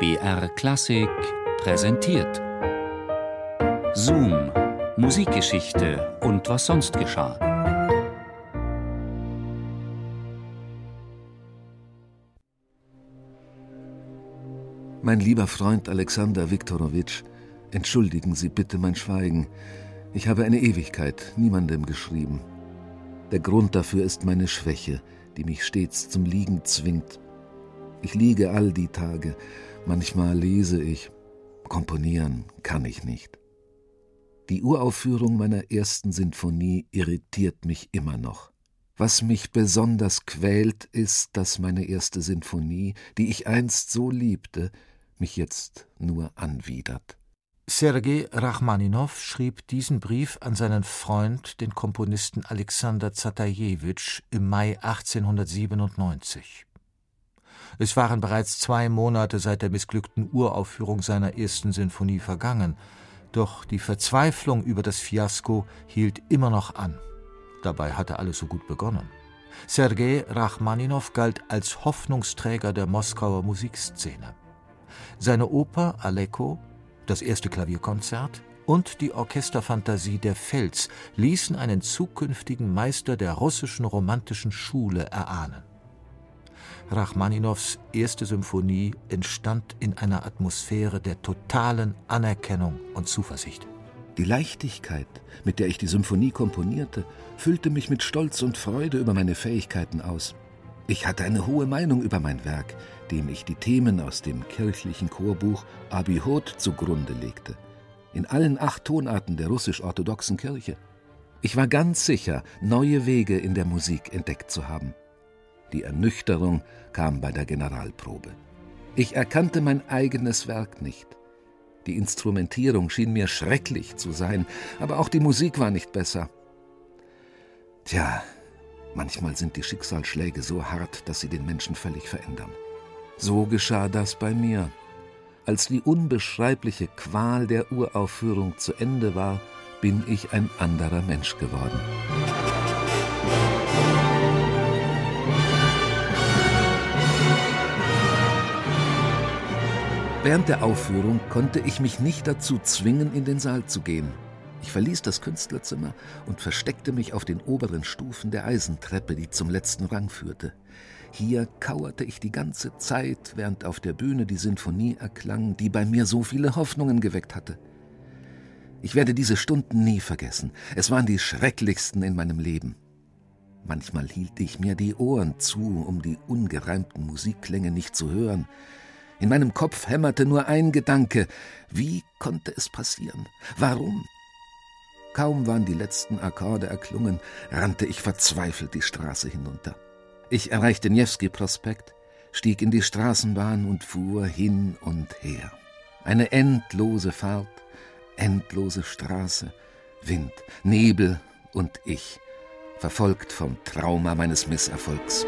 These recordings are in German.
BR Klassik präsentiert. Zoom, Musikgeschichte und was sonst geschah. Mein lieber Freund Alexander Viktorowitsch, entschuldigen Sie bitte mein Schweigen. Ich habe eine Ewigkeit niemandem geschrieben. Der Grund dafür ist meine Schwäche, die mich stets zum Liegen zwingt. Ich liege all die Tage, manchmal lese ich, komponieren kann ich nicht. Die Uraufführung meiner ersten Sinfonie irritiert mich immer noch. Was mich besonders quält, ist, dass meine erste Sinfonie, die ich einst so liebte, mich jetzt nur anwidert. Sergei Rachmaninow schrieb diesen Brief an seinen Freund, den Komponisten Alexander Zatajewitsch, im Mai 1897. Es waren bereits zwei Monate seit der missglückten Uraufführung seiner ersten Sinfonie vergangen, doch die Verzweiflung über das Fiasko hielt immer noch an. Dabei hatte alles so gut begonnen. Sergei Rachmaninow galt als Hoffnungsträger der Moskauer Musikszene. Seine Oper Aleko das erste Klavierkonzert und die Orchesterfantasie Der Fels ließen einen zukünftigen Meister der russischen romantischen Schule erahnen. Rachmaninows erste Symphonie entstand in einer Atmosphäre der totalen Anerkennung und Zuversicht. Die Leichtigkeit, mit der ich die Symphonie komponierte, füllte mich mit Stolz und Freude über meine Fähigkeiten aus. Ich hatte eine hohe Meinung über mein Werk, dem ich die Themen aus dem kirchlichen Chorbuch Abihot zugrunde legte, in allen acht Tonarten der russisch-orthodoxen Kirche. Ich war ganz sicher, neue Wege in der Musik entdeckt zu haben. Die Ernüchterung kam bei der Generalprobe. Ich erkannte mein eigenes Werk nicht. Die Instrumentierung schien mir schrecklich zu sein, aber auch die Musik war nicht besser. Tja, Manchmal sind die Schicksalsschläge so hart, dass sie den Menschen völlig verändern. So geschah das bei mir. Als die unbeschreibliche Qual der Uraufführung zu Ende war, bin ich ein anderer Mensch geworden. Während der Aufführung konnte ich mich nicht dazu zwingen, in den Saal zu gehen. Ich verließ das Künstlerzimmer und versteckte mich auf den oberen Stufen der Eisentreppe, die zum letzten Rang führte. Hier kauerte ich die ganze Zeit, während auf der Bühne die Sinfonie erklang, die bei mir so viele Hoffnungen geweckt hatte. Ich werde diese Stunden nie vergessen. Es waren die schrecklichsten in meinem Leben. Manchmal hielt ich mir die Ohren zu, um die ungereimten Musikklänge nicht zu hören. In meinem Kopf hämmerte nur ein Gedanke. Wie konnte es passieren? Warum? Kaum waren die letzten Akkorde erklungen, rannte ich verzweifelt die Straße hinunter. Ich erreichte Newski-Prospekt, stieg in die Straßenbahn und fuhr hin und her. Eine endlose Fahrt, endlose Straße, Wind, Nebel und ich, verfolgt vom Trauma meines Misserfolgs.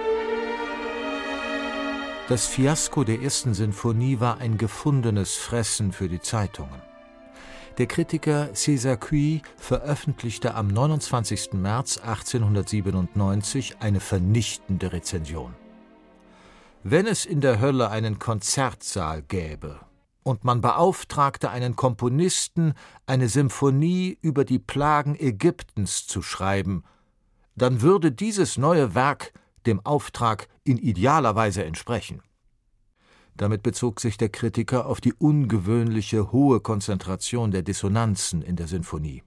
Das Fiasko der ersten Sinfonie war ein gefundenes Fressen für die Zeitungen. Der Kritiker César Cui veröffentlichte am 29. März 1897 eine vernichtende Rezension. Wenn es in der Hölle einen Konzertsaal gäbe und man beauftragte einen Komponisten, eine Symphonie über die Plagen Ägyptens zu schreiben, dann würde dieses neue Werk dem Auftrag in idealer Weise entsprechen. Damit bezog sich der Kritiker auf die ungewöhnliche hohe Konzentration der Dissonanzen in der Sinfonie.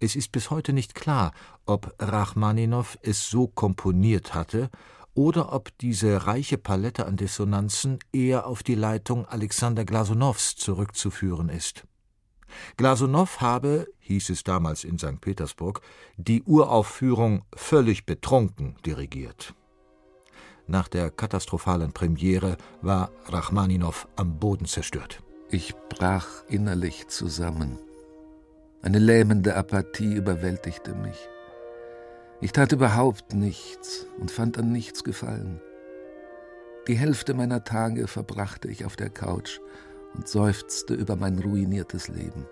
Es ist bis heute nicht klar, ob Rachmaninow es so komponiert hatte oder ob diese reiche Palette an Dissonanzen eher auf die Leitung Alexander Glasunows zurückzuführen ist. Glasunow habe, hieß es damals in St. Petersburg, die Uraufführung völlig betrunken dirigiert. Nach der katastrophalen Premiere war Rachmaninow am Boden zerstört. Ich brach innerlich zusammen. Eine lähmende Apathie überwältigte mich. Ich tat überhaupt nichts und fand an nichts Gefallen. Die Hälfte meiner Tage verbrachte ich auf der Couch und seufzte über mein ruiniertes Leben.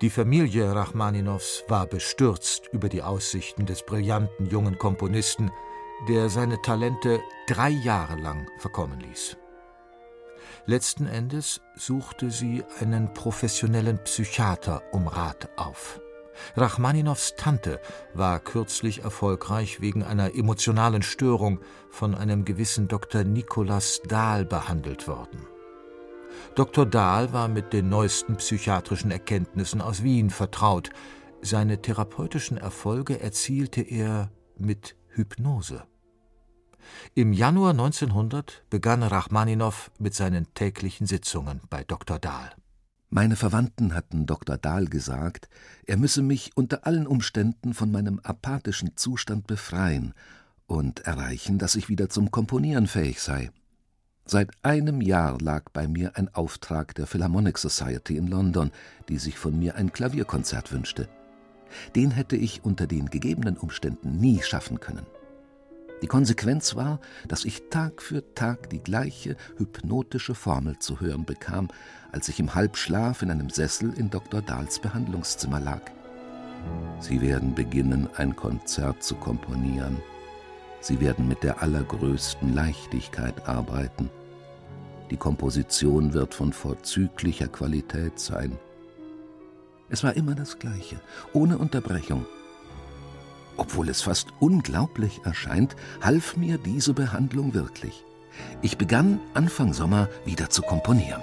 Die Familie Rachmaninows war bestürzt über die Aussichten des brillanten jungen Komponisten, der seine Talente drei Jahre lang verkommen ließ. Letzten Endes suchte sie einen professionellen Psychiater um Rat auf. Rachmaninows Tante war kürzlich erfolgreich wegen einer emotionalen Störung von einem gewissen Dr. Nicolas Dahl behandelt worden. Dr. Dahl war mit den neuesten psychiatrischen Erkenntnissen aus Wien vertraut. Seine therapeutischen Erfolge erzielte er mit Hypnose. Im Januar 1900 begann Rachmaninow mit seinen täglichen Sitzungen bei Dr. Dahl. Meine Verwandten hatten Dr. Dahl gesagt, er müsse mich unter allen Umständen von meinem apathischen Zustand befreien und erreichen, dass ich wieder zum Komponieren fähig sei. Seit einem Jahr lag bei mir ein Auftrag der Philharmonic Society in London, die sich von mir ein Klavierkonzert wünschte. Den hätte ich unter den gegebenen Umständen nie schaffen können. Die Konsequenz war, dass ich Tag für Tag die gleiche hypnotische Formel zu hören bekam, als ich im Halbschlaf in einem Sessel in Dr. Dahls Behandlungszimmer lag. Sie werden beginnen, ein Konzert zu komponieren. Sie werden mit der allergrößten Leichtigkeit arbeiten. Die Komposition wird von vorzüglicher Qualität sein. Es war immer das Gleiche, ohne Unterbrechung. Obwohl es fast unglaublich erscheint, half mir diese Behandlung wirklich. Ich begann Anfang Sommer wieder zu komponieren.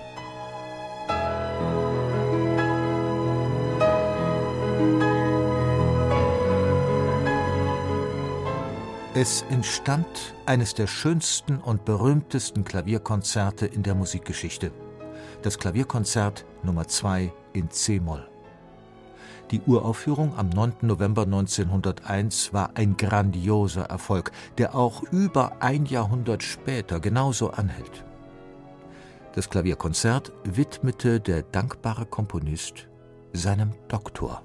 Es entstand eines der schönsten und berühmtesten Klavierkonzerte in der Musikgeschichte. Das Klavierkonzert Nummer 2 in C-Moll. Die Uraufführung am 9. November 1901 war ein grandioser Erfolg, der auch über ein Jahrhundert später genauso anhält. Das Klavierkonzert widmete der dankbare Komponist seinem Doktor.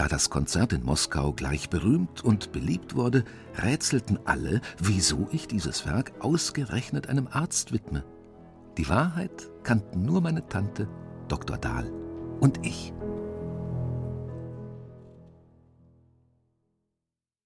Da das Konzert in Moskau gleich berühmt und beliebt wurde, rätselten alle, wieso ich dieses Werk ausgerechnet einem Arzt widme. Die Wahrheit kannten nur meine Tante, Dr. Dahl und ich.